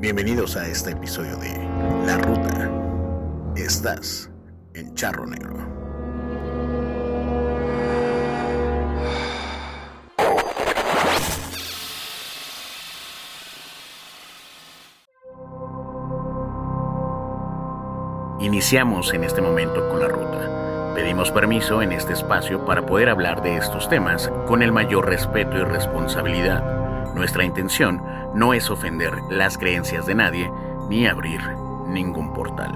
Bienvenidos a este episodio de La Ruta. Estás en Charro Negro. Iniciamos en este momento con la ruta. Pedimos permiso en este espacio para poder hablar de estos temas con el mayor respeto y responsabilidad. Nuestra intención no es ofender las creencias de nadie ni abrir ningún portal.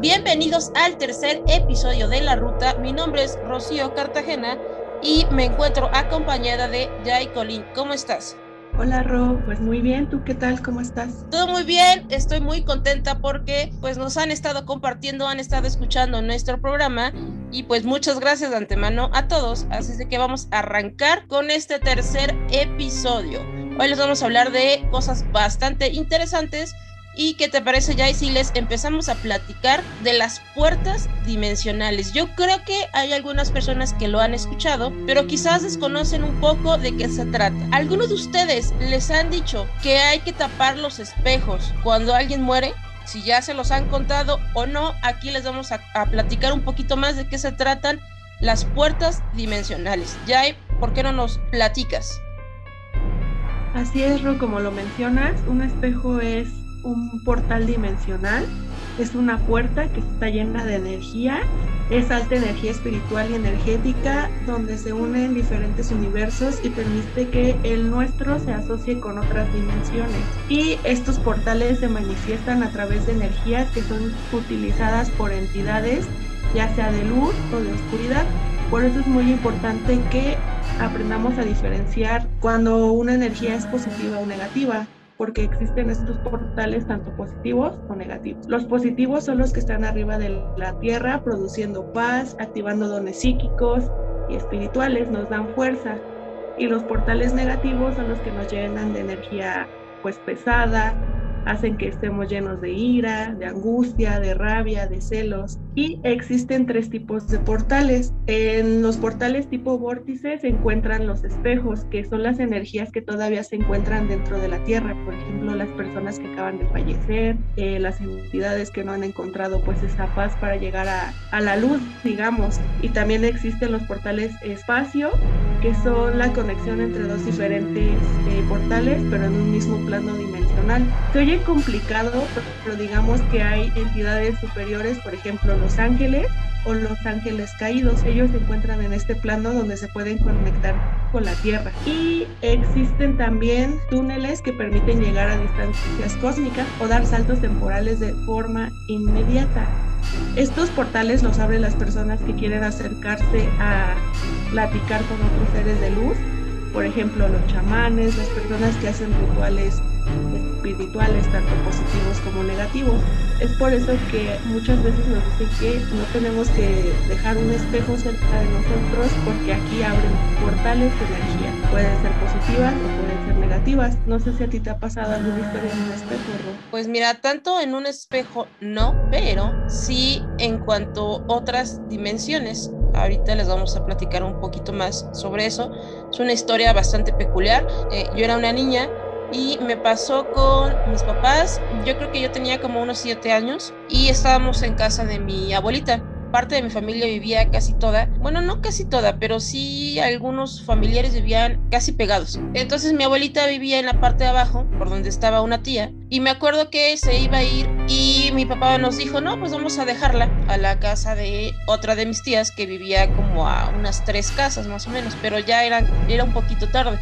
Bienvenidos al tercer episodio de La Ruta. Mi nombre es Rocío Cartagena y me encuentro acompañada de Jai Colin. ¿Cómo estás? Hola Ro, pues muy bien, ¿tú qué tal? ¿Cómo estás? Todo muy bien, estoy muy contenta porque pues nos han estado compartiendo, han estado escuchando nuestro programa y pues muchas gracias de antemano a todos, así de que vamos a arrancar con este tercer episodio. Hoy les vamos a hablar de cosas bastante interesantes ¿Y qué te parece, ya si les empezamos a platicar de las puertas dimensionales? Yo creo que hay algunas personas que lo han escuchado, pero quizás desconocen un poco de qué se trata. ¿Algunos de ustedes les han dicho que hay que tapar los espejos cuando alguien muere? Si ya se los han contado o no, aquí les vamos a, platicar un poquito más de qué se tratan las puertas dimensionales. Jai, ¿por qué no nos platicas? Así es, Ro, como lo mencionas, un espejo es un portal dimensional, es una puerta que está llena de energía, es alta energía espiritual y energética donde se unen diferentes universos y permite que el nuestro se asocie con otras dimensiones. Y estos portales se manifiestan a través de energías que son utilizadas por entidades, ya sea de luz o de oscuridad. Por eso es muy importante que aprendamos a diferenciar cuando una energía es positiva o negativa porque existen estos portales tanto positivos o negativos. Los positivos son los que están arriba de la Tierra produciendo paz, activando dones psíquicos y espirituales, nos dan fuerza. Y los portales negativos son los que nos llenan de energía pues pesada, hacen que estemos llenos de ira, de angustia, de rabia, de celos. Y existen tres tipos de portales. En los portales tipo vórtice se encuentran los espejos, que son las energías que todavía se encuentran dentro de la Tierra. Por ejemplo, las personas que acaban de fallecer, eh, las entidades que no han encontrado pues esa paz para llegar a, a la luz, digamos. Y también existen los portales espacio, que son la conexión entre dos diferentes eh, portales, pero en un mismo plano dimensional. Se oye complicado, pero digamos que hay entidades superiores, por ejemplo, los ángeles o los ángeles caídos. Ellos se encuentran en este plano donde se pueden conectar con la Tierra. Y existen también túneles que permiten llegar a distancias cósmicas o dar saltos temporales de forma inmediata. Estos portales los abren las personas que quieren acercarse a platicar con otros seres de luz, por ejemplo los chamanes, las personas que hacen rituales espirituales, tanto positivos como negativos. Es por eso que muchas veces nos dicen que no tenemos que dejar un espejo cerca de nosotros porque aquí abren portales de energía. Pueden ser positivas o pueden ser negativas. No sé si a ti te ha pasado alguna historia en un espejo, Pues mira, tanto en un espejo no, pero sí en cuanto a otras dimensiones. Ahorita les vamos a platicar un poquito más sobre eso. Es una historia bastante peculiar. Eh, yo era una niña y me pasó con mis papás. Yo creo que yo tenía como unos siete años y estábamos en casa de mi abuelita. Parte de mi familia vivía casi toda, bueno, no casi toda, pero sí algunos familiares vivían casi pegados. Entonces mi abuelita vivía en la parte de abajo, por donde estaba una tía, y me acuerdo que se iba a ir y mi papá nos dijo, no, pues vamos a dejarla a la casa de otra de mis tías que vivía como a unas tres casas más o menos, pero ya era, era un poquito tarde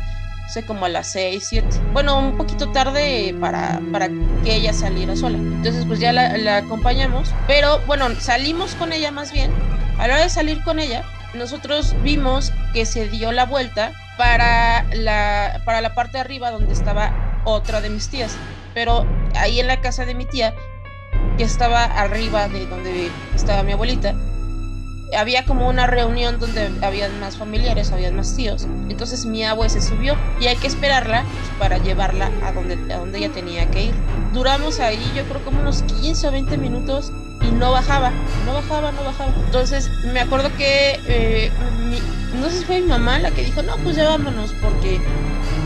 sé, como a las 6, 7. Bueno, un poquito tarde para, para que ella saliera sola. Entonces, pues ya la, la acompañamos. Pero bueno, salimos con ella más bien. A la hora de salir con ella, nosotros vimos que se dio la vuelta para la, para la parte de arriba donde estaba otra de mis tías. Pero ahí en la casa de mi tía, que estaba arriba de donde estaba mi abuelita, había como una reunión donde habían más familiares, habían más tíos. Entonces mi abue se subió y hay que esperarla para llevarla a donde, a donde ella tenía que ir. Duramos ahí yo creo como unos 15 o 20 minutos y no bajaba, no bajaba, no bajaba. Entonces me acuerdo que eh, no sé si fue mi mamá la que dijo, no, pues ya porque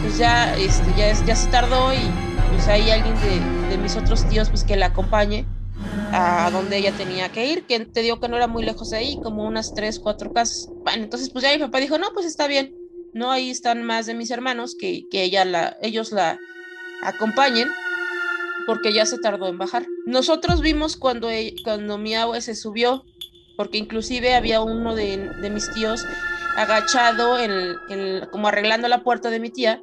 pues ya, este, ya, ya se tardó y pues hay alguien de, de mis otros tíos pues que la acompañe a donde ella tenía que ir, que te digo que no era muy lejos de ahí, como unas tres, cuatro casas. Bueno, entonces pues ya mi papá dijo, no, pues está bien, no, ahí están más de mis hermanos que, que ella la, ellos la acompañen porque ya se tardó en bajar. Nosotros vimos cuando, e, cuando mi abue se subió, porque inclusive había uno de, de mis tíos agachado, en, en, como arreglando la puerta de mi tía.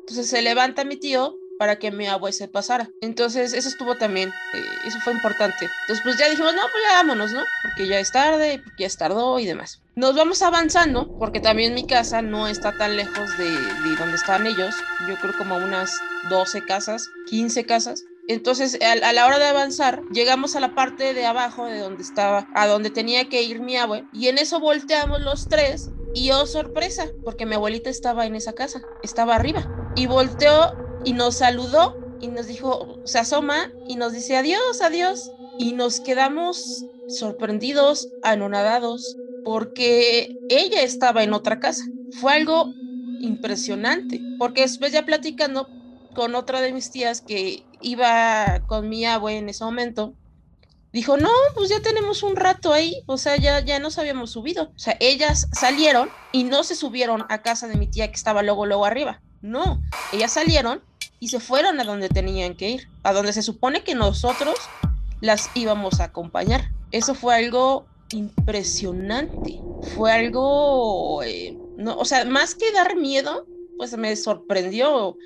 Entonces se levanta mi tío para que mi abue se pasara. Entonces, eso estuvo también, eh, eso fue importante. Entonces, pues ya dijimos, no, pues ya vámonos, ¿no? Porque ya es tarde, porque ya es tardó y demás. Nos vamos avanzando, porque también mi casa no está tan lejos de, de donde estaban ellos. Yo creo como unas 12 casas, 15 casas. Entonces, a, la hora de avanzar, llegamos a la parte de abajo de donde estaba, a donde tenía que ir mi abue, y en eso volteamos los tres, y oh sorpresa, porque mi abuelita estaba en esa casa, estaba arriba, y volteó y nos saludó y nos dijo, se asoma y nos dice adiós, adiós. Y nos quedamos sorprendidos, anonadados, porque ella estaba en otra casa. Fue algo impresionante, porque después ya platicando con otra de mis tías que iba con mi abue en ese momento, dijo, no, pues ya tenemos un rato ahí, o sea, ya, ya nos habíamos subido. O sea, ellas salieron y no se subieron a casa de mi tía que estaba luego, luego arriba. No, ellas salieron y se fueron a donde tenían que ir, a donde se supone que nosotros las íbamos a acompañar. Eso fue algo impresionante, fue algo, eh, no, o sea, más que dar miedo, pues me sorprendió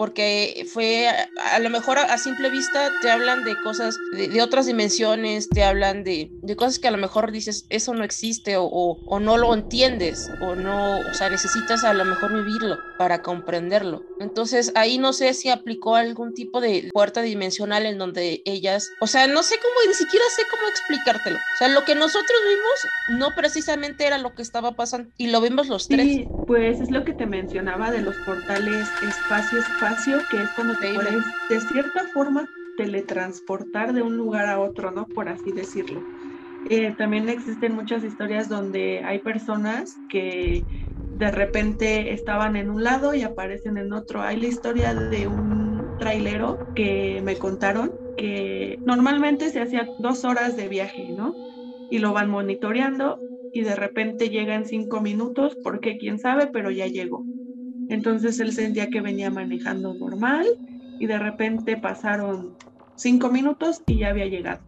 porque fue, a, lo mejor a, a, simple vista te hablan de cosas, de, de otras dimensiones, te hablan de, de, cosas que a lo mejor dices, eso no existe o, o, o, no lo entiendes o no, o sea, necesitas a lo mejor vivirlo para comprenderlo. Entonces ahí no sé si aplicó algún tipo de puerta dimensional en donde ellas, o sea, no sé cómo, ni siquiera sé cómo explicártelo. O sea, lo que nosotros vimos no precisamente era lo que estaba pasando y lo vimos los tres. Sí, pues es lo que te mencionaba de los portales espacio-espacio que es cuando te puedes de cierta forma teletransportar de un lugar a otro, ¿no? Por así decirlo. Eh, también existen muchas historias donde hay personas que de repente estaban en un lado y aparecen en otro. Hay la historia de un trailero que me contaron que normalmente se hacía dos horas de viaje, ¿no? Y lo van monitoreando y de repente llega en cinco minutos, porque quién sabe, pero ya llegó. Entonces él sentía que venía manejando normal y de repente pasaron cinco minutos y ya había llegado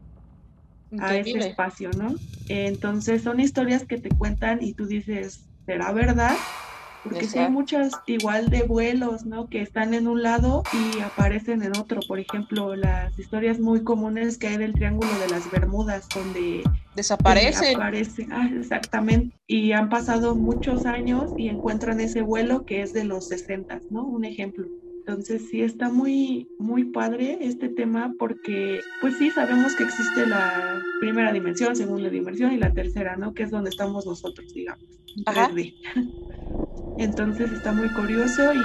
a ese espacio, ¿no? Entonces son historias que te cuentan y tú dices, ¿será verdad? Porque sí hay muchas igual de vuelos, ¿no? Que están en un lado y aparecen en otro. Por ejemplo, las historias muy comunes que hay del Triángulo de las Bermudas, donde desaparecen. Aparecen, ah, exactamente. Y han pasado muchos años y encuentran ese vuelo que es de los 60, ¿no? Un ejemplo. Entonces sí está muy, muy padre este tema porque pues sí sabemos que existe la primera dimensión, segunda dimensión y la tercera, ¿no? Que es donde estamos nosotros, digamos. Ajá. Entonces está muy curioso y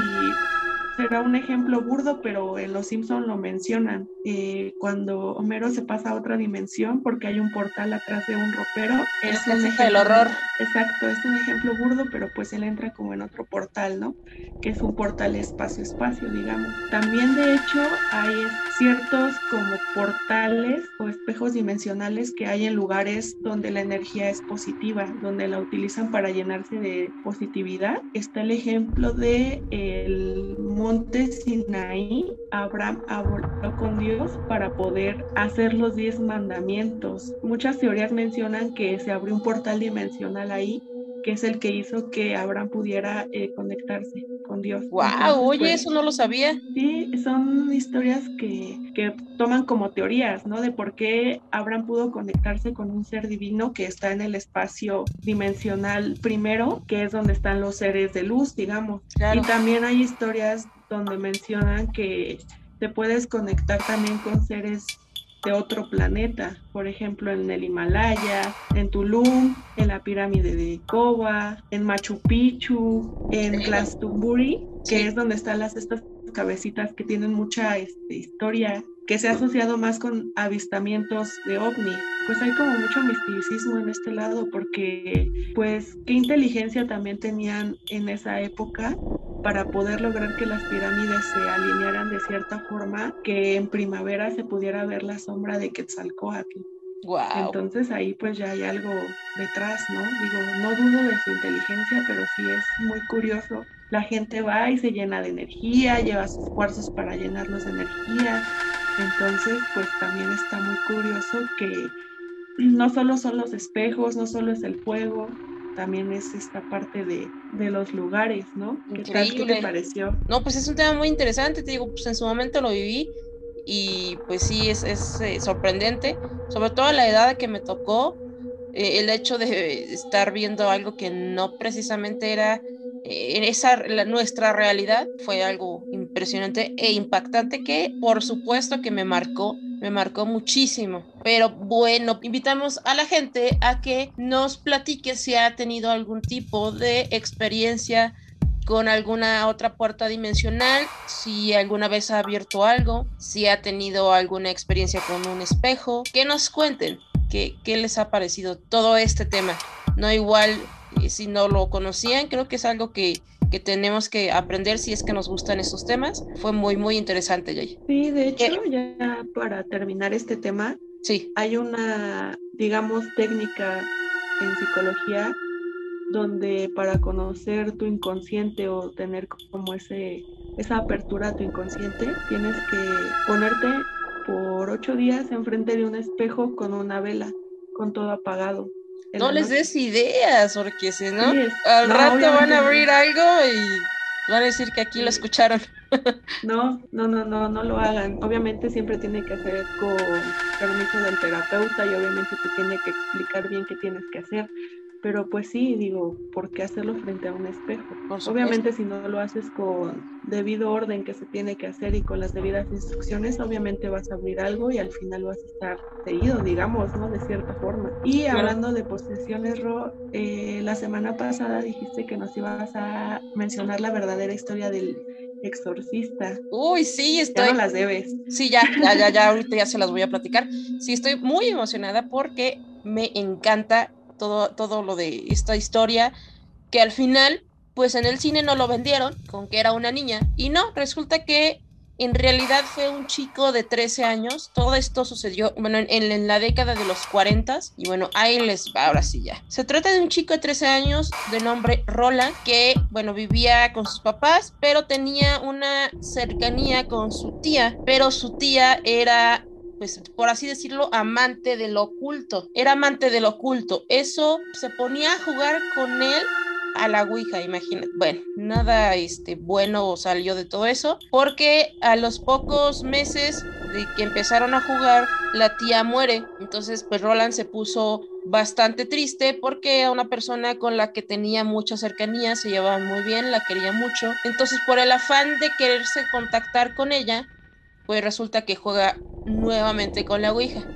será un ejemplo burdo, pero en Los Simpson lo mencionan. Eh, cuando Homero se pasa a otra dimensión porque hay un portal atrás de un ropero. Es, es un ejemplo, el horror. Exacto, es un ejemplo burdo, pero pues él entra como en otro portal, ¿no? Que es un portal espacio-espacio, digamos. También de hecho hay ciertos como portales o espejos dimensionales que hay en lugares donde la energía es positiva, donde la utilizan para llenarse de positividad. Está el ejemplo de el monte Sinaí, Abraham habló con Dios para poder hacer los diez mandamientos. Muchas teorías mencionan que se abrió un portal dimensional ahí, que es el que hizo que Abraham pudiera eh, conectarse con Dios. ¡Wow! Entonces, oye, pues, eso no lo sabía. Sí, son historias que, que toman como teorías, ¿no? De por qué Abraham pudo conectarse con un ser divino que está en el espacio dimensional primero, que es donde están los seres de luz, digamos. Claro. Y también hay historias donde mencionan que te puedes conectar también con seres de otro planeta, por ejemplo en el Himalaya, en Tulum, en la pirámide de Koba, en Machu Picchu, en Glastonbury, que es donde están las estas cabecitas que tienen mucha este, historia que se ha asociado más con avistamientos de ovni. Pues hay como mucho misticismo en este lado porque pues qué inteligencia también tenían en esa época para poder lograr que las pirámides se alinearan de cierta forma que en primavera se pudiera ver la sombra de Quetzalcoatl. Entonces ahí pues ya hay algo detrás, ¿no? Digo, no dudo de su inteligencia, pero sí es muy curioso. La gente va y se llena de energía, lleva sus cuarzos para llenarlos de energía. Entonces, pues también está muy curioso que no solo son los espejos, no solo es el fuego, también es esta parte de, los lugares, ¿no? ¿Qué tal que te pareció? No, pues es un tema muy interesante, te digo, pues en su momento lo viví y pues sí, es, es eh, sorprendente, sobre todo a la edad que me tocó, eh, el hecho de estar viendo algo que no precisamente era en esa nuestra realidad fue algo impresionante e impactante que por supuesto que me marcó me marcó muchísimo. Pero bueno, invitamos a la gente a que nos platique si ha tenido algún tipo de experiencia con alguna otra puerta dimensional, si alguna vez ha abierto algo, si ha tenido alguna experiencia con un espejo, que nos cuenten qué, les ha parecido todo este tema. No igual si no lo conocían, creo que es algo que, que tenemos que aprender si es que nos gustan estos temas. Fue muy, muy interesante, Jay. Sí, de hecho, ya para terminar este tema, sí. hay una, digamos, técnica en psicología donde para conocer tu inconsciente o tener como ese, esa apertura a tu inconsciente, tienes que ponerte por ocho días enfrente de un espejo con una vela, con todo apagado no les des ideas, porque si no, al rato van a abrir algo y van a decir que aquí lo escucharon. No, no, no, no, no lo hagan. Obviamente siempre tiene que hacer con permiso del terapeuta y obviamente te tiene que explicar bien qué tienes que hacer. Pero pues sí, digo, ¿por qué hacerlo frente a un espejo? Obviamente si no lo haces con debido orden que se tiene que hacer y con las debidas instrucciones, obviamente vas a abrir algo y al final vas a estar seguido, digamos, ¿no? De cierta forma. Y hablando de posesiones, Ro, eh, la semana pasada dijiste que nos ibas a mencionar la verdadera historia del exorcista. Uy, sí, estoy. Ya no las debes. Sí, ya, ya, ya, ya, ahorita ya se las voy a platicar. Sí, estoy muy emocionada porque me encanta todo, todo lo de esta historia, que al final, pues en el cine no lo vendieron con que era una niña. Y no, resulta que en realidad fue un chico de 13 años. Todo esto sucedió, bueno, en, la década de los 40. Y bueno, ahí les va, ahora sí ya. Se trata de un chico de 13 años de nombre Roland, que, bueno, vivía con sus papás, pero tenía una cercanía con su tía. Pero su tía era pues por así decirlo, amante del oculto. Era amante del oculto. Eso se ponía a jugar con él a la Ouija, imagínate. Bueno, nada este, bueno salió de todo eso, porque a los pocos meses de que empezaron a jugar, la tía muere. Entonces, pues Roland se puso bastante triste porque a una persona con la que tenía mucha cercanía, se llevaban muy bien, la quería mucho. Entonces, por el afán de quererse contactar con ella, pues resulta que juega nuevamente con la Ouija.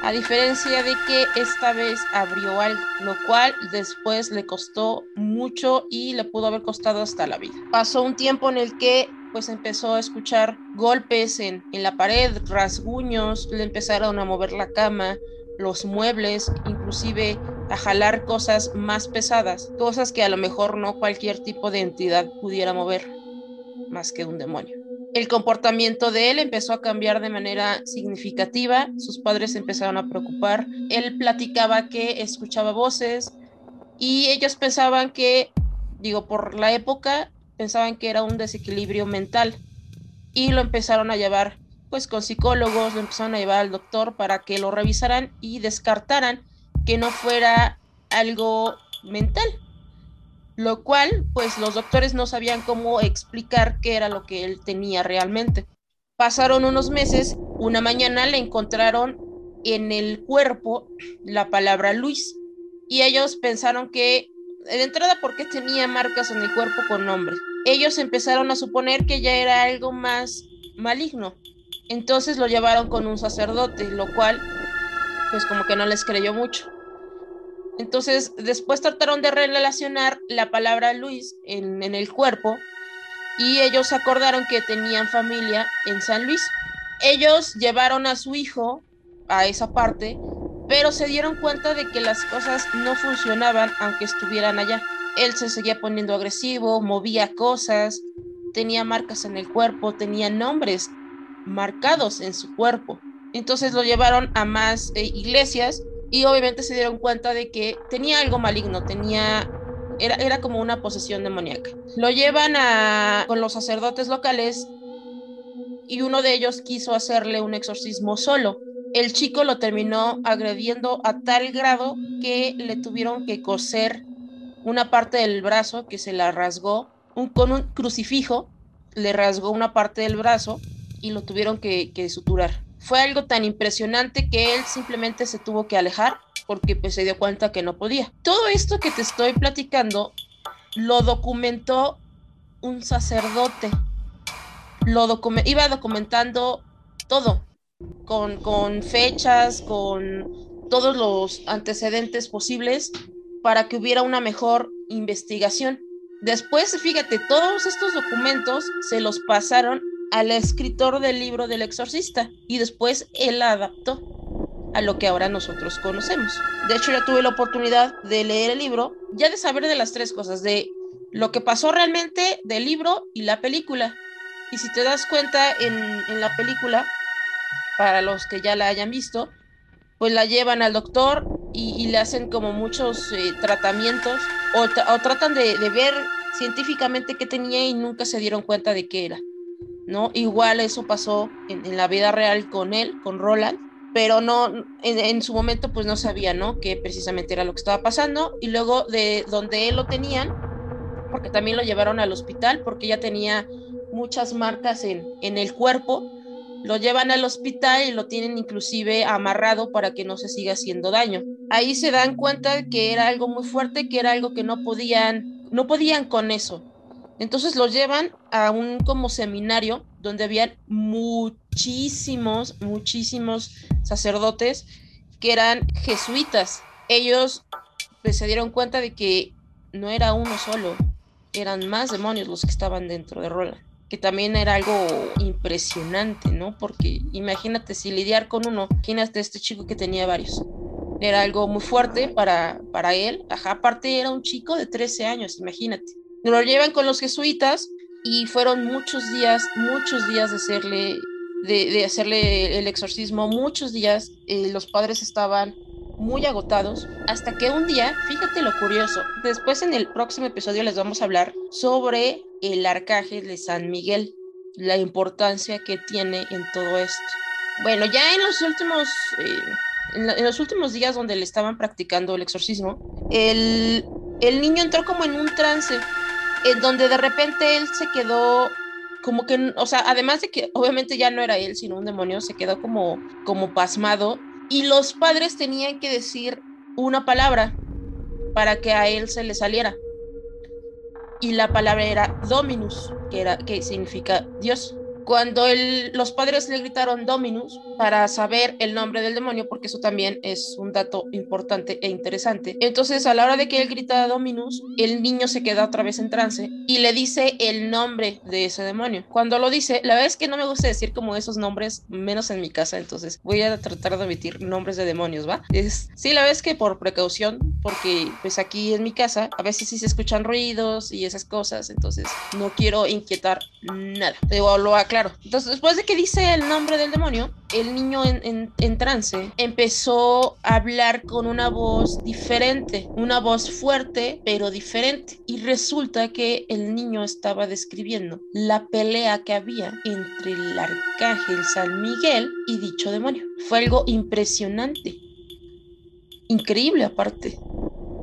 A diferencia de que esta vez abrió algo, lo cual después le costó mucho y le pudo haber costado hasta la vida. Pasó un tiempo en el que pues empezó a escuchar golpes en, en la pared, rasguños, le empezaron a mover la cama, los muebles, inclusive a jalar cosas más pesadas, cosas que a lo mejor no cualquier tipo de entidad pudiera mover, más que un demonio el comportamiento de él empezó a cambiar de manera significativa, sus padres empezaron a preocupar, él platicaba que escuchaba voces y ellos pensaban que, digo, por la época, pensaban que era un desequilibrio mental y lo empezaron a llevar pues con psicólogos, lo empezaron a llevar al doctor para que lo revisaran y descartaran que no fuera algo mental, lo cual pues los doctores no sabían cómo explicar qué era lo que él tenía realmente. Pasaron unos meses, una mañana le encontraron en el cuerpo la palabra Luis y ellos pensaron que de entrada porque tenía marcas en el cuerpo con nombre. Ellos empezaron a suponer que ya era algo más maligno. Entonces lo llevaron con un sacerdote, lo cual pues como que no les creyó mucho. Entonces, después trataron de relacionar la palabra Luis en, el cuerpo y ellos acordaron que tenían familia en San Luis. Ellos llevaron a su hijo a esa parte, pero se dieron cuenta de que las cosas no funcionaban aunque estuvieran allá. Él se seguía poniendo agresivo, movía cosas, tenía marcas en el cuerpo, tenía nombres marcados en su cuerpo. Entonces lo llevaron a más eh, iglesias y obviamente se dieron cuenta de que tenía algo maligno, tenía era, era como una posesión demoníaca. Lo llevan a, con los sacerdotes locales y uno de ellos quiso hacerle un exorcismo solo. El chico lo terminó agrediendo a tal grado que le tuvieron que coser una parte del brazo que se la rasgó un, con un crucifijo, le rasgó una parte del brazo y lo tuvieron que, que suturar. Fue algo tan impresionante que él simplemente se tuvo que alejar porque pues se dio cuenta que no podía. Todo esto que te estoy platicando lo documentó un sacerdote. Lo iba documentando todo, con, con fechas, con todos los antecedentes posibles para que hubiera una mejor investigación. Después, fíjate, todos estos documentos se los pasaron al escritor del libro del exorcista y después él adaptó a lo que ahora nosotros conocemos. De hecho, yo tuve la oportunidad de leer el libro, ya de saber de las tres cosas, de lo que pasó realmente del libro y la película. Y si te das cuenta en, la película, para los que ya la hayan visto, pues la llevan al doctor y, le hacen como muchos eh, tratamientos o, o tratan de, de, ver científicamente qué tenía y nunca se dieron cuenta de qué era. ¿No? Igual eso pasó en, la vida real con él, con Roland pero no, en, su momento pues no sabía, ¿no? Que precisamente era lo que estaba pasando y luego de donde él lo tenían, porque también lo llevaron al hospital porque ya tenía muchas marcas en, en el cuerpo, lo llevan al hospital y lo tienen inclusive amarrado para que no se siga haciendo daño. Ahí se dan cuenta que era algo muy fuerte, que era algo que no podían, no podían con eso. Entonces lo llevan a un como seminario donde habían muchísimos, muchísimos sacerdotes que eran jesuitas. Ellos pues, se dieron cuenta de que no era uno solo, eran más demonios los que estaban dentro de Roland, que también era algo impresionante, ¿no? Porque imagínate si lidiar con uno, imagínate este chico que tenía varios. Era algo muy fuerte para, para él. Ajá, aparte era un chico de 13 años, imagínate. Lo llevan con los jesuitas y fueron muchos días, muchos días de hacerle, de, hacerle el exorcismo, muchos días eh, los padres estaban muy agotados, hasta que un día, fíjate lo curioso, después en el próximo episodio les vamos a hablar sobre el arcángel de San Miguel, la importancia que tiene en todo esto. Bueno, ya en los últimos, eh, en, los últimos días donde le estaban practicando el exorcismo, el, el niño entró como en un trance en donde de repente él se quedó como que, o sea, además de que obviamente ya no era él, sino un demonio, se quedó como, como pasmado y los padres tenían que decir una palabra para que a él se le saliera. Y la palabra era Dominus, que, era, que significa Dios cuando los padres le gritaron Dominus para saber el nombre del demonio, porque eso también es un dato importante e interesante. Entonces, a la hora de que él grita Dominus, el niño se queda otra vez en trance y le dice el nombre de ese demonio. Cuando lo dice, la verdad es que no me gusta decir como esos nombres, menos en mi casa, entonces voy a tratar de omitir nombres de demonios, ¿va? Es, sí, la verdad es que por precaución, porque pues aquí en mi casa a veces sí se escuchan ruidos y esas cosas, entonces no quiero inquietar nada. Digo, lo claro. Entonces, después de que dice el nombre del demonio, el niño en, trance empezó a hablar con una voz diferente, una voz fuerte, pero diferente. Y resulta que el niño estaba describiendo la pelea que había entre el arcángel San Miguel y dicho demonio. Fue algo impresionante. Increíble aparte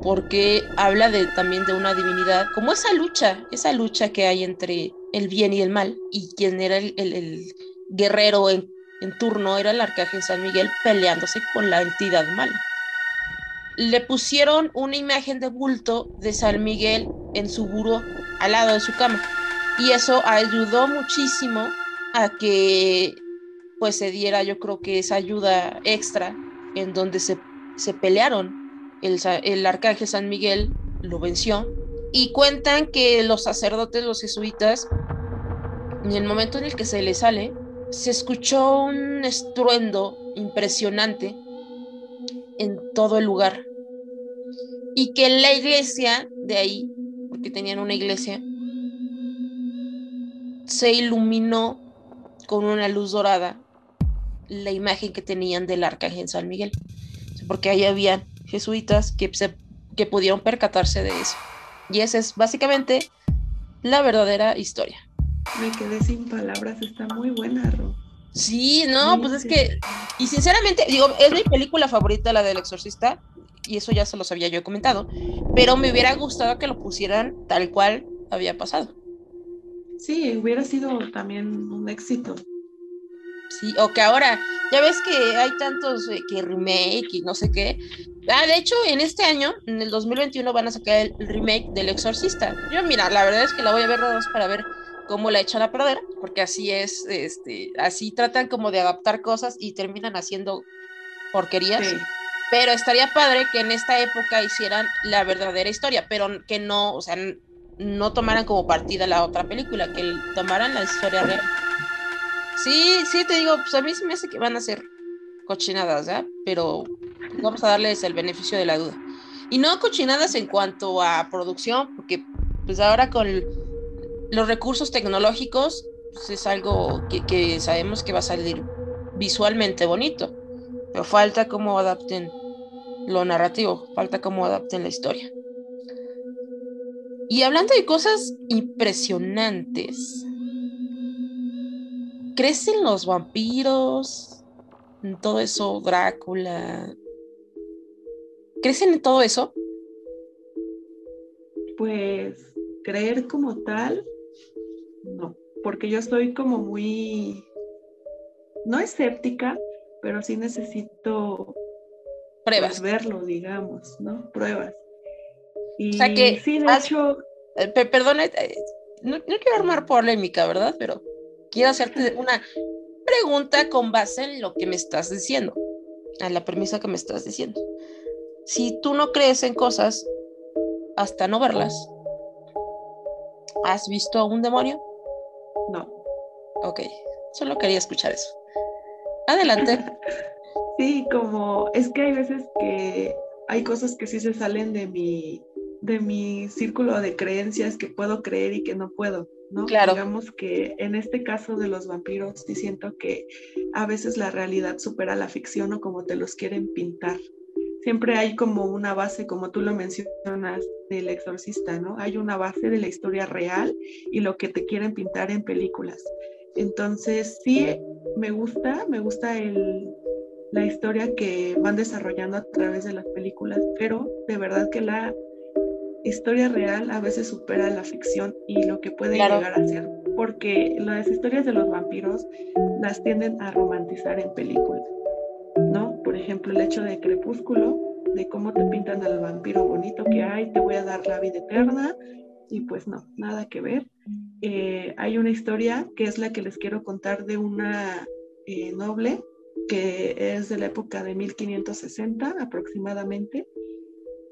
porque habla de, también de una divinidad, como esa lucha, esa lucha que hay entre el bien y el mal, y quien era el, guerrero en, turno era el arcángel San Miguel peleándose con la entidad mala. Le pusieron una imagen de bulto de San Miguel en su buró al lado de su cama y eso ayudó muchísimo a que pues se diera yo creo que esa ayuda extra en donde se, se pelearon el, arcángel San Miguel lo venció. Y cuentan que los sacerdotes, los jesuitas, en el momento en el que se le sale, se escuchó un estruendo impresionante en todo el lugar. Y que en la iglesia de ahí, porque tenían una iglesia, se iluminó con una luz dorada la imagen que tenían del arcángel San Miguel. Porque ahí había jesuitas que, se, que pudieron percatarse de eso. Y esa es básicamente la verdadera historia. Me quedé sin palabras, está muy buena, Ro. Sí, no, pues es que, y sinceramente, digo, es mi película favorita, la del exorcista, y eso ya se los había yo comentado, pero me hubiera gustado que lo pusieran tal cual había pasado. Sí, hubiera sido también un éxito. Sí, o que ahora, ya ves que hay tantos eh, que remake y no sé qué. Ah, de hecho, en este año, en el 2021, van a sacar el, remake del Exorcista. Yo, mira, la verdad es que la voy a ver dos para ver cómo la echan a perder, porque así es, este, así tratan como de adaptar cosas y terminan haciendo porquerías. Pero estaría padre que en esta época hicieran la verdadera historia, pero que no, o sea, no tomaran como partida la otra película, que tomaran la historia real. Sí, sí, te digo, pues a mí se me hace que van a ser cochinadas, ¿ya? Pero vamos a darles el beneficio de la duda. Y no cochinadas en cuanto a producción, porque pues ahora con los recursos tecnológicos pues es algo que, que sabemos que va a salir visualmente bonito, pero falta cómo adapten lo narrativo, falta cómo adapten la historia. Y hablando de cosas impresionantes, ¿crecen los vampiros? En todo eso, Drácula. ¿Crecen en todo eso? Pues creer como tal, no, porque yo estoy como muy, no escéptica, pero sí necesito pruebas. Pues, verlo, digamos, ¿no? Pruebas. Y o sea que, sí, de hecho... Eh, perdón, eh, no, quiero armar polémica, ¿verdad? Pero quiero hacerte una pregunta con base en lo que me estás diciendo, a la premisa que me estás diciendo. Si tú no crees en cosas hasta no verlas, ¿has visto a un demonio? No. Ok, solo quería escuchar eso. Adelante. Sí, como es que hay veces que hay cosas que sí se salen de mi de mi círculo de creencias que puedo creer y que no puedo, ¿no? Claro. Digamos que en este caso de los vampiros sí siento que a veces la realidad supera la ficción o como te los quieren pintar. Siempre hay como una base, como tú lo mencionas, del exorcista, ¿no? Hay una base de la historia real y lo que te quieren pintar en películas. Entonces, sí, me gusta, me gusta el, la historia que van desarrollando a través de las películas, pero de verdad que la historia real a veces supera la ficción y lo que puede llegar a ser, porque las historias de los vampiros las tienden a romantizar en películas, ejemplo, el hecho de Crepúsculo, de cómo te pintan al vampiro bonito que hay, te voy a dar la vida eterna, y pues no, nada que ver. Eh, hay una historia que es la que les quiero contar de una eh, noble que es de la época de 1560 aproximadamente,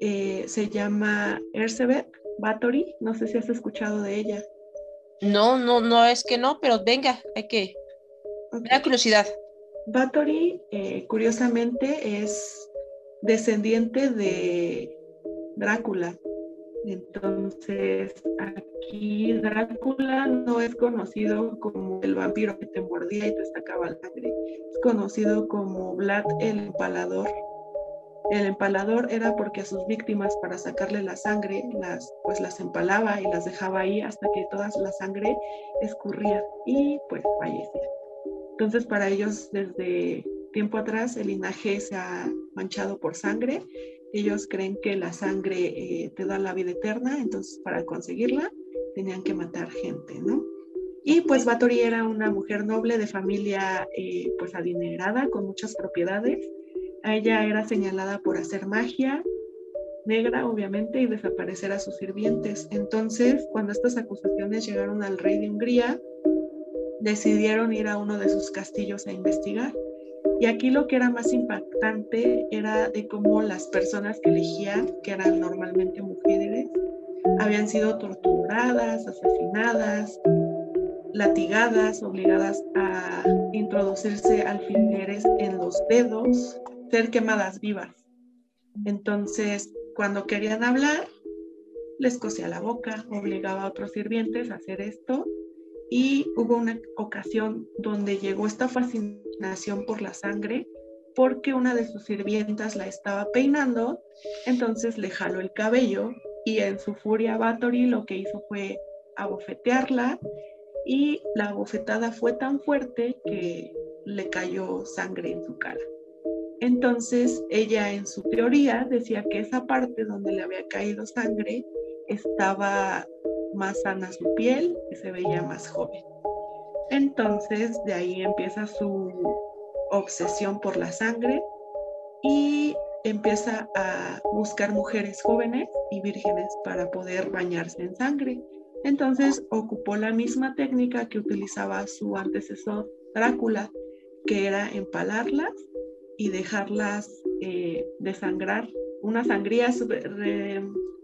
eh, se llama Erzsébet Bathory. No sé si has escuchado de ella. No, no, no es que no, pero venga, hay que. Okay. curiosidad. Bathory, eh, curiosamente, es descendiente de Drácula. Entonces, aquí Drácula no es conocido como el vampiro que te mordía y te sacaba sangre. Es conocido como Vlad el Empalador el empalador era porque a sus víctimas para sacarle la sangre las pues las empalaba y las dejaba ahí hasta que toda la sangre escurría y pues fallecía. Entonces para ellos desde tiempo atrás el linaje se ha manchado por sangre. Ellos creen que la sangre eh, te da la vida eterna, entonces para conseguirla tenían que matar gente, ¿no? Y pues Bathory era una mujer noble de familia eh, pues adinerada con muchas propiedades ella era señalada por hacer magia negra, obviamente, y desaparecer a sus sirvientes. Entonces, cuando estas acusaciones llegaron al rey de Hungría, decidieron ir a uno de sus castillos a investigar. Y aquí lo que era más impactante era de cómo las personas que elegían, que eran normalmente mujeres, habían sido torturadas, asesinadas, latigadas, obligadas a introducirse alfileres en los dedos, ser quemadas vivas. Entonces, cuando querían hablar, les cosía la boca, obligaba a otros sirvientes a hacer esto y hubo una ocasión donde llegó esta fascinación por la sangre porque una de sus sirvientas la estaba peinando, entonces le jaló el cabello y en su furia Bathory lo que hizo fue abofetearla y la bofetada fue tan fuerte que le cayó sangre en su cara. Entonces ella en su teoría decía que esa parte donde le había caído sangre estaba más sana su piel y se veía más joven. Entonces de ahí empieza su obsesión por la sangre y empieza a buscar mujeres jóvenes y vírgenes para poder bañarse en sangre. Entonces ocupó la misma técnica que utilizaba su antecesor Drácula, que era empalarlas y dejarlas eh, desangrar. Una sangría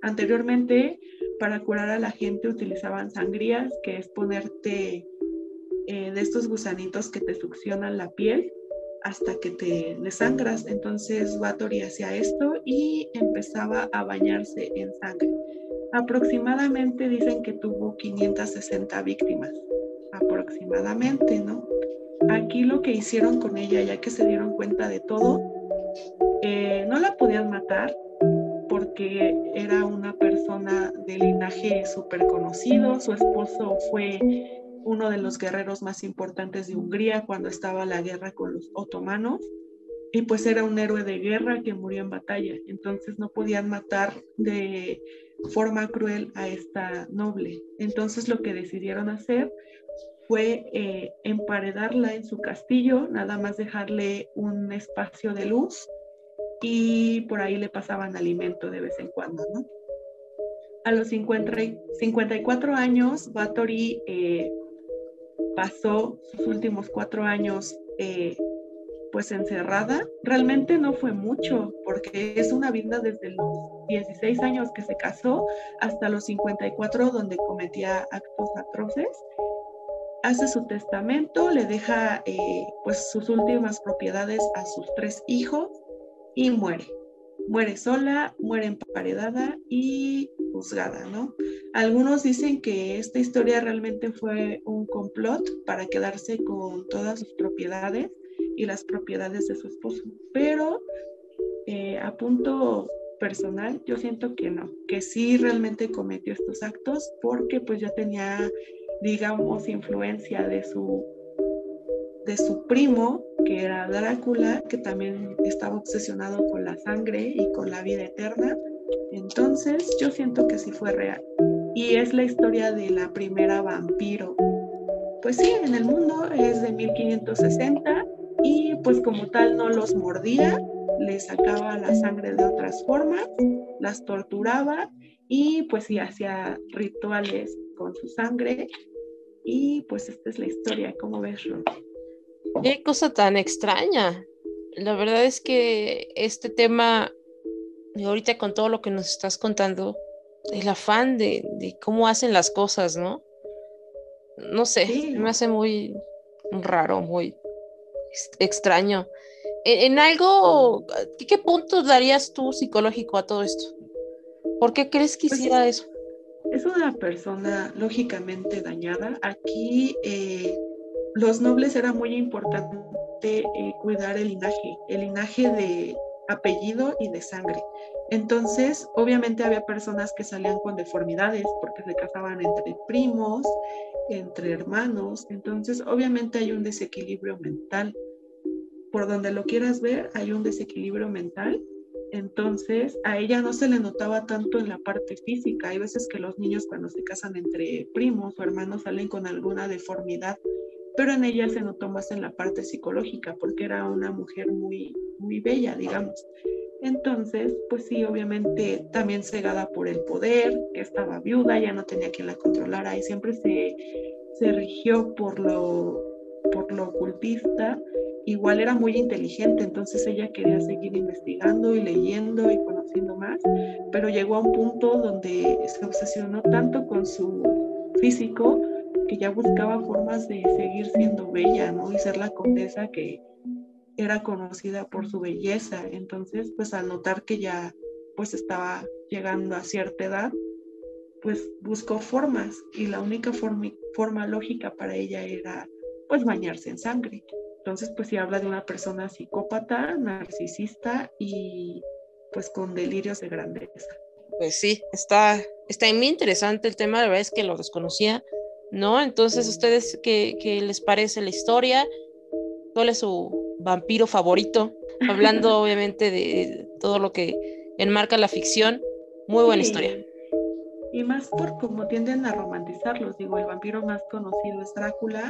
anteriormente para curar a la gente utilizaban sangrías, que es ponerte eh, de estos gusanitos que te succionan la piel hasta que te desangras. Entonces Bathory hacía esto y empezaba a bañarse en sangre. Aproximadamente dicen que tuvo 560 víctimas, aproximadamente, ¿no? Aquí lo que hicieron con ella, ya que se dieron cuenta de todo, eh, no la podían matar porque era una persona de linaje súper conocido, su esposo fue uno de los guerreros más importantes de Hungría cuando estaba la guerra con los otomanos. Y pues era un héroe de guerra que murió en batalla, entonces no podían matar de forma cruel a esta noble. Entonces lo que decidieron hacer fue eh, emparedarla en su castillo, nada más dejarle un espacio de luz y por ahí le pasaban alimento de vez en cuando, ¿no? A los 50, 54 años, Bathory eh, pasó sus últimos cuatro años eh, pues encerrada. Realmente no fue mucho, porque es una vida desde los 16 años que se casó hasta los 54 donde cometía actos atroces. Hace su testamento, le deja eh, pues sus últimas propiedades a sus tres hijos y muere. Muere sola, muere emparedada y juzgada, ¿no? Algunos dicen que esta historia realmente fue un complot para quedarse con todas sus propiedades y las propiedades de su esposo, pero eh, a punto personal yo siento que no, que sí realmente cometió estos actos porque pues ya tenía, digamos, influencia de su de su primo, que era Drácula, que también estaba obsesionado con la sangre y con la vida eterna. Entonces, yo siento que sí fue real. Y es la historia de la primera vampiro. Pues sí, en el mundo es de 1560 y pues como tal no los mordía, les sacaba la sangre de otras formas, las torturaba y pues sí hacía rituales con su sangre. Y pues esta es la historia, ¿cómo ves, Ron? Qué cosa tan extraña. La verdad es que este tema, ahorita con todo lo que nos estás contando, el afán de, cómo hacen las cosas, ¿no? No sé, me hace muy raro, muy extraño. E, en, algo, ¿qué, puntos darías tú psicológico a todo esto? ¿Por qué crees que pues hiciera eso? Es una persona lógicamente dañada. Aquí eh, los nobles era muy importante eh, cuidar el linaje, el linaje de apellido y de sangre. Entonces, obviamente había personas que salían con deformidades porque se casaban entre primos, entre hermanos. Entonces, obviamente hay un desequilibrio mental. Por donde lo quieras ver, hay un desequilibrio mental. Entonces, a ella no se le notaba tanto en la parte física. Hay veces que los niños cuando se casan entre primos o hermanos salen con alguna deformidad pero en ella se notó más en la parte psicológica porque era una mujer muy, muy bella, digamos. Entonces, pues sí, obviamente también cegada por el poder, que estaba viuda, ya no tenía quien la controlara y siempre se, se rigió por lo, por lo ocultista igual era muy inteligente, entonces ella quería seguir investigando y leyendo y conociendo más, pero llegó a un punto donde se obsesionó tanto con su físico que ya buscaba formas de seguir siendo bella, ¿no? Y ser la condesa que era conocida por su belleza. Entonces, pues al notar que ya pues estaba llegando a cierta edad, pues buscó formas y la única forma, lógica para ella era pues bañarse en sangre. Entonces, pues sí habla de una persona psicópata, narcisista y pues con delirios de grandeza. Pues sí, está, está muy interesante el tema, la verdad es que lo desconocía, ¿no? Entonces, ¿ustedes qué, qué les parece la historia? ¿Cuál es su vampiro favorito? Hablando obviamente de todo lo que enmarca la ficción, muy buena historia. Y más por cómo tienden a romantizarlos, digo, el vampiro más conocido es Drácula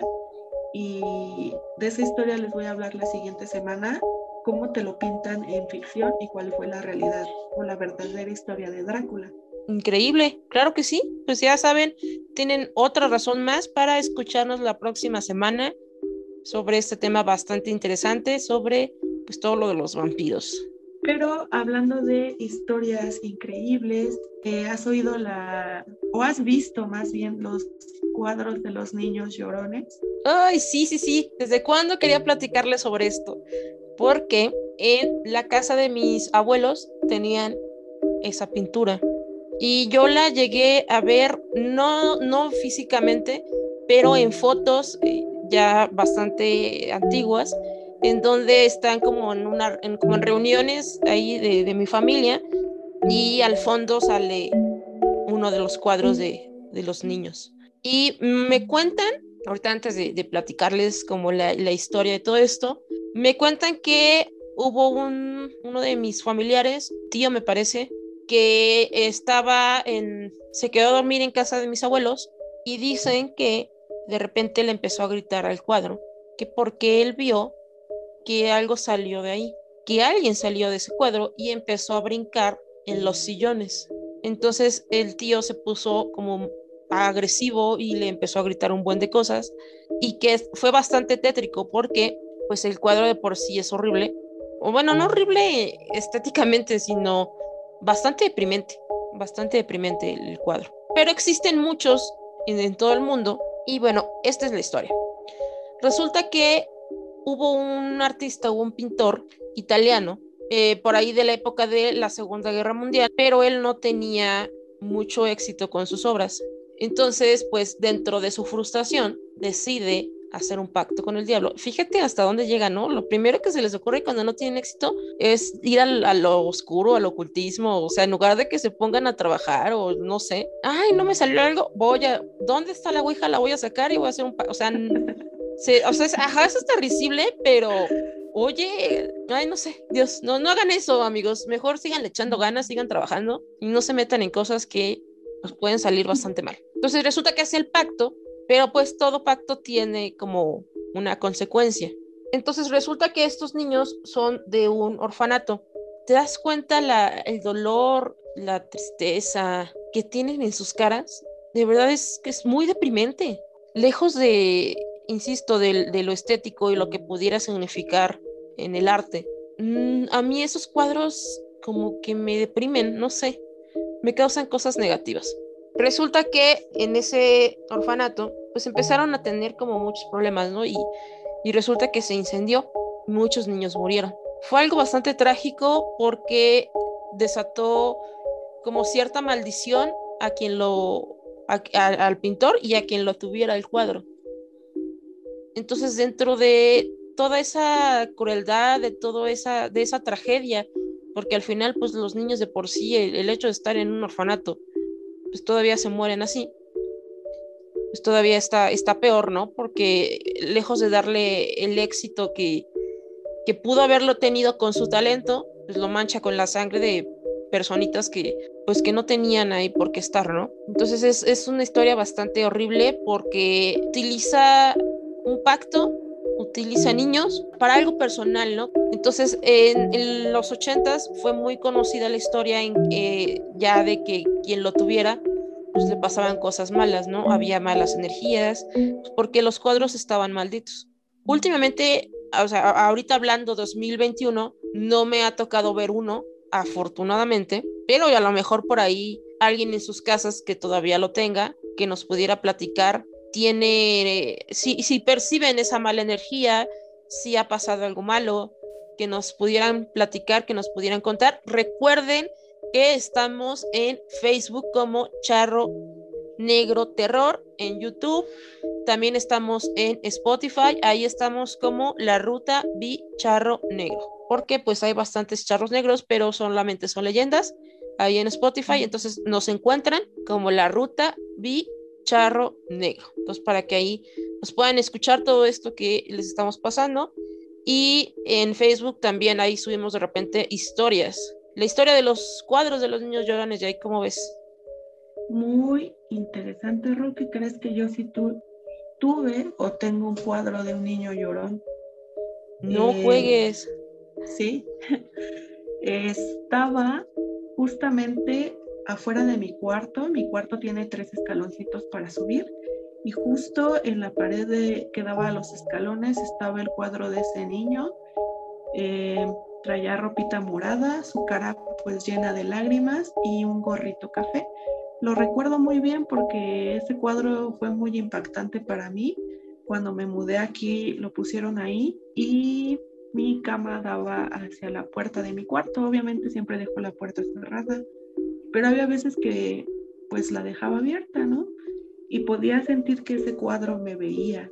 y de esa historia les voy a hablar la siguiente semana, cómo te lo pintan en ficción y cuál fue la realidad o la verdadera historia de Drácula. Increíble, claro que sí. Pues ya saben, tienen otra razón más para escucharnos la próxima semana sobre este tema bastante interesante, sobre pues todo lo de los vampiros. Pero hablando de historias increíbles, eh, ¿has oído la, o has visto más bien los cuadros de los niños llorones? Ay, sí, sí, sí. ¿Desde cuándo quería platicarles sobre esto? Porque en la casa de mis abuelos tenían esa pintura. Y yo la llegué a ver, no, no físicamente, pero en fotos eh, ya bastante antiguas en donde están como en, una, como en reuniones ahí de, mi familia y al fondo sale uno de los cuadros de, los niños. Y me cuentan, ahorita antes de, platicarles como la, historia de todo esto, me cuentan que hubo un, uno de mis familiares, tío me parece, que estaba en, se quedó a dormir en casa de mis abuelos y dicen que de repente le empezó a gritar al cuadro, que porque él vio que algo salió de ahí, que alguien salió de ese cuadro y empezó a brincar en los sillones. Entonces el tío se puso como agresivo y le empezó a gritar un buen de cosas y que fue bastante tétrico porque pues el cuadro de por sí es horrible, o bueno, no horrible estéticamente, sino bastante deprimente, bastante deprimente el cuadro. Pero existen muchos en, todo el mundo y bueno, esta es la historia. Resulta que hubo un artista, hubo un pintor italiano, eh, por ahí de la época de la Segunda Guerra Mundial, pero él no tenía mucho éxito con sus obras. Entonces, pues dentro de su frustración, decide hacer un pacto con el diablo. Fíjate hasta dónde llega, ¿no? Lo primero que se les ocurre cuando no tienen éxito es ir a lo oscuro, al ocultismo, o sea, en lugar de que se pongan a trabajar o no sé, ay, no me salió algo, voy a, ¿dónde está la Ouija? La voy a sacar y voy a hacer un pacto, o sea, o sea, ajá, eso está risible, pero oye, ay, no sé, Dios, no, no hagan eso, amigos. Mejor sigan echando ganas, sigan trabajando y no se metan en cosas que nos pueden salir bastante mal. Entonces resulta que hace el pacto, pero pues todo pacto tiene como una consecuencia. Entonces resulta que estos niños son de un orfanato. ¿Te das cuenta la, el dolor, la tristeza que tienen en sus caras? De verdad es que es muy deprimente. Lejos de insisto, de, lo estético y lo que pudiera significar en el arte. Mm, a mí esos cuadros como que me deprimen, no sé, me causan cosas negativas. Resulta que en ese orfanato, pues empezaron a tener como muchos problemas, ¿no? Y, resulta que se incendió, muchos niños murieron. Fue algo bastante trágico porque desató como cierta maldición a quien lo, al pintor y a quien lo tuviera el cuadro. Entonces, dentro de toda esa crueldad, de toda esa, de esa tragedia, porque al final, pues los niños de por sí, el, hecho de estar en un orfanato, pues todavía se mueren así, pues todavía está, está peor, ¿no? Porque lejos de darle el éxito que, que pudo haberlo tenido con su talento, pues lo mancha con la sangre de personitas que pues que no tenían ahí por qué estar, ¿no? Entonces es, es una historia bastante horrible porque utiliza un pacto utiliza niños para algo personal, ¿no? Entonces, en, los ochentas fue muy conocida la historia en, ya de que quien lo tuviera, pues le pasaban cosas malas, ¿no? Había malas energías, porque los cuadros estaban malditos. Últimamente o sea, ahorita hablando 2021, no me ha tocado ver uno, afortunadamente, pero a lo mejor por ahí alguien en sus casas que todavía lo tenga, que nos pudiera platicar, tiene, si, si perciben esa mala energía, si ha pasado algo malo, que nos pudieran platicar, que nos pudieran contar. Recuerden que estamos en Facebook como Charro Negro Terror, en YouTube. También estamos en Spotify, ahí estamos como La Ruta Charro Negro, porque pues hay bastantes charros negros, pero solamente son leyendas ahí en Spotify, entonces nos encuentran como La Ruta Charro Negro. Entonces para que ahí nos puedan escuchar todo esto que les estamos pasando. Y en Facebook también ahí subimos de repente historias. La historia de los cuadros de los niños llorones, ¿y ahí cómo ves? Muy interesante, Roque. ¿Crees que yo sí tuve o tengo un cuadro de un niño llorón? No eh, juegues. Sí. Estaba justamente afuera de mi cuarto. Mi cuarto tiene tres escaloncitos para subir. Y justo en la pared que daba a los escalones estaba el cuadro de ese niño. Eh, traía ropita morada, su cara pues llena de lágrimas y un gorrito café. Lo recuerdo muy bien porque ese cuadro fue muy impactante para mí. Cuando me mudé aquí lo pusieron ahí y mi cama daba hacia la puerta de mi cuarto. Obviamente siempre dejo la puerta cerrada, pero había veces que pues la dejaba abierta, ¿no? Y podía sentir que ese cuadro me veía.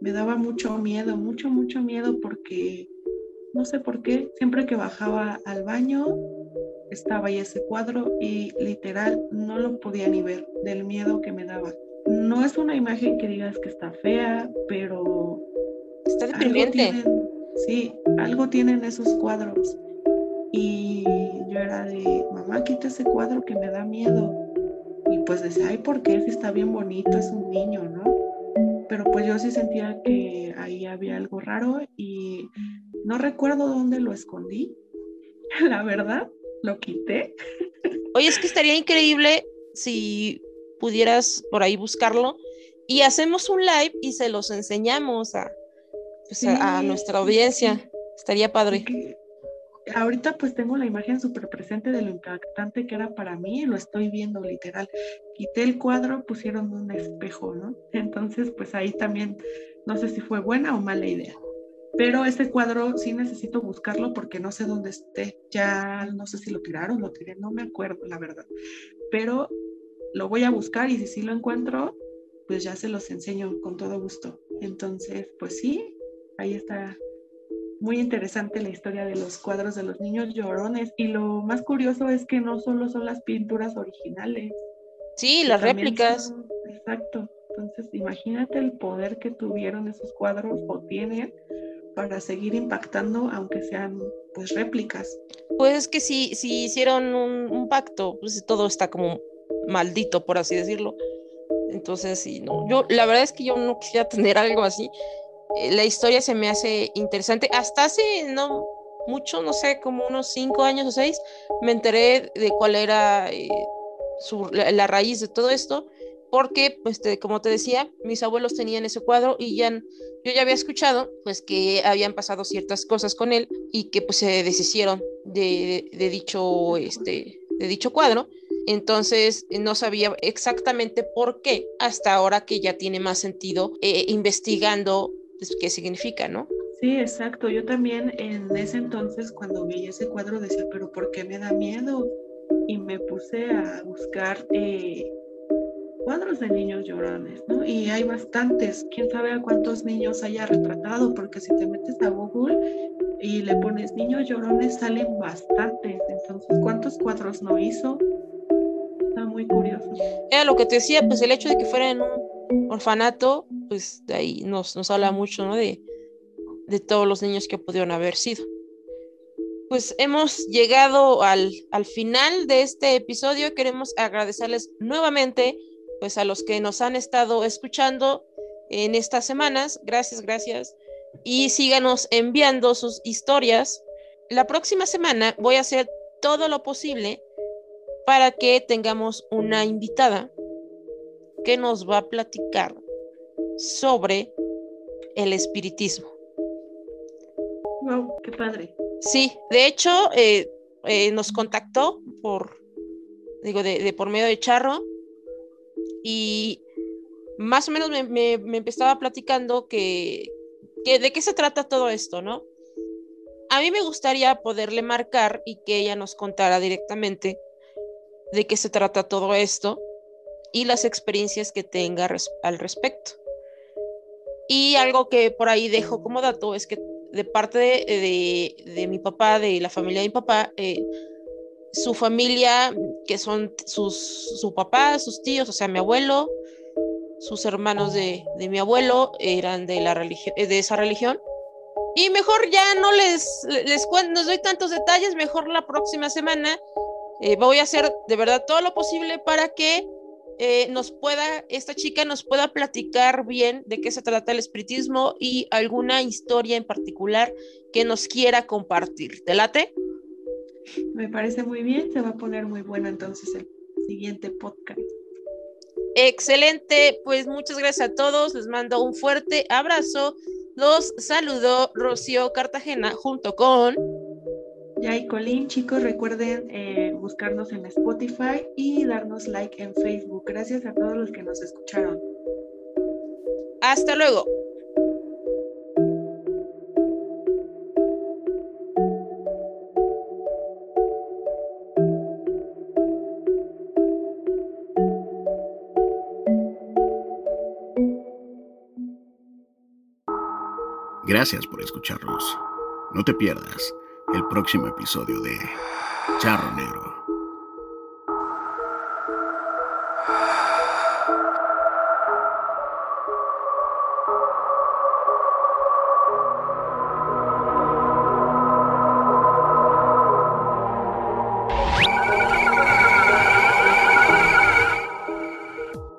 Me daba mucho miedo, mucho, mucho miedo porque no sé por qué, siempre que bajaba al baño estaba ahí ese cuadro y literal no lo podía ni ver del miedo que me daba. No es una imagen que digas que está fea, pero... Está deprimente. sí, algo tienen esos cuadros. Y yo era de, mamá, quita ese cuadro que me da miedo. Y pues decía, ay, ¿por qué? Si está bien bonito, es un niño, ¿no? Pero pues yo sí sentía que ahí había algo raro y no recuerdo dónde lo escondí, la verdad, lo quité. Oye, es que estaría increíble si pudieras por ahí buscarlo y hacemos un live y se los enseñamos a, pues, a, nuestra audiencia. Estaría padre. Ahorita pues tengo la imagen súper presente de lo impactante que era para mí lo estoy viendo literal. Quité el cuadro, pusieron un espejo, ¿no? Entonces pues ahí también no sé si fue buena o mala idea. Pero este cuadro sí necesito buscarlo porque no sé dónde esté. Ya no sé si lo tiraron, lo tiré, no me acuerdo, la verdad. Pero lo voy a buscar y si sí lo encuentro, pues ya se los enseño con todo gusto. Entonces, pues sí, ahí está muy interesante la historia de los cuadros de los niños llorones. Y lo más curioso es que no solo son las pinturas originales. Sí, las réplicas. exacto. Entonces, imagínate el poder que tuvieron esos cuadros o tienen para seguir impactando, aunque sean pues réplicas. Pues es que si, si hicieron un, pacto, pues todo está como maldito, por así decirlo. Entonces, sí, no, yo la verdad es que yo no quisiera tener algo así. Eh, la historia se me hace interesante. Hasta hace no mucho, no sé, como unos cinco años o seis, me enteré de cuál era eh, la, raíz de todo esto porque, pues, como te decía, mis abuelos tenían ese cuadro y ya, yo ya había escuchado, pues, que habían pasado ciertas cosas con él y que, pues, se deshicieron de, dicho, este, de dicho cuadro. Entonces, no sabía exactamente por qué, hasta ahora que ya tiene más sentido eh, investigando pues, qué significa, ¿no? Sí, exacto. Yo también en ese entonces, cuando vi ese cuadro, decía, pero ¿por qué me da miedo? Y me puse a buscar eh, cuadros de niños llorones, ¿no? Y hay bastantes, quién sabe a cuántos niños haya retratado, porque si te metes a Google y le pones niños llorones, salen bastantes. Entonces, ¿cuántos cuadros no hizo? Está muy curioso. Era lo que te decía, pues el hecho de que fuera en un orfanato, pues de ahí nos, nos habla mucho. De, de todos los niños que pudieron haber sido. Pues hemos llegado al, al final de este episodio. Queremos agradecerles nuevamente pues a los que nos han estado escuchando en estas semanas. Gracias, gracias. Y síganos enviando sus historias. La próxima semana voy a hacer todo lo posible para que tengamos una invitada que nos va a platicar sobre el espiritismo. Wow, qué padre. Sí, de hecho, eh, eh, nos contactó por, digo, de, por medio de Charro y más o menos me, me, empezaba platicando que, que, de qué se trata todo esto, ¿no? A mí me gustaría poderle marcar y que ella nos contara directamente de qué se trata todo esto y las experiencias que tenga al respecto. Y algo que por ahí dejo como dato es que de parte de, mi papá, de la familia de mi papá, eh, su familia, que son sus, su papá, sus tíos, o sea, mi abuelo, sus hermanos de, mi abuelo eran de, la religión, de esa religión. Y mejor ya no les, les cuento, doy tantos detalles, mejor la próxima semana eh, voy a hacer de verdad todo lo posible para que eh, nos pueda, esta chica nos pueda platicar bien de qué se trata el espiritismo y alguna historia en particular que nos quiera compartir. ¿Te late? Me parece muy bien, se va a poner muy bueno entonces el siguiente podcast. Excelente, pues muchas gracias a todos, les mando un fuerte abrazo. Los saludo Rocío Cartagena junto con ya y Colín, chicos, recuerden eh, buscarnos en Spotify y darnos like en Facebook. Gracias a todos los que nos escucharon. Hasta luego. Gracias por escucharnos. No te pierdas el próximo episodio de Charro Negro.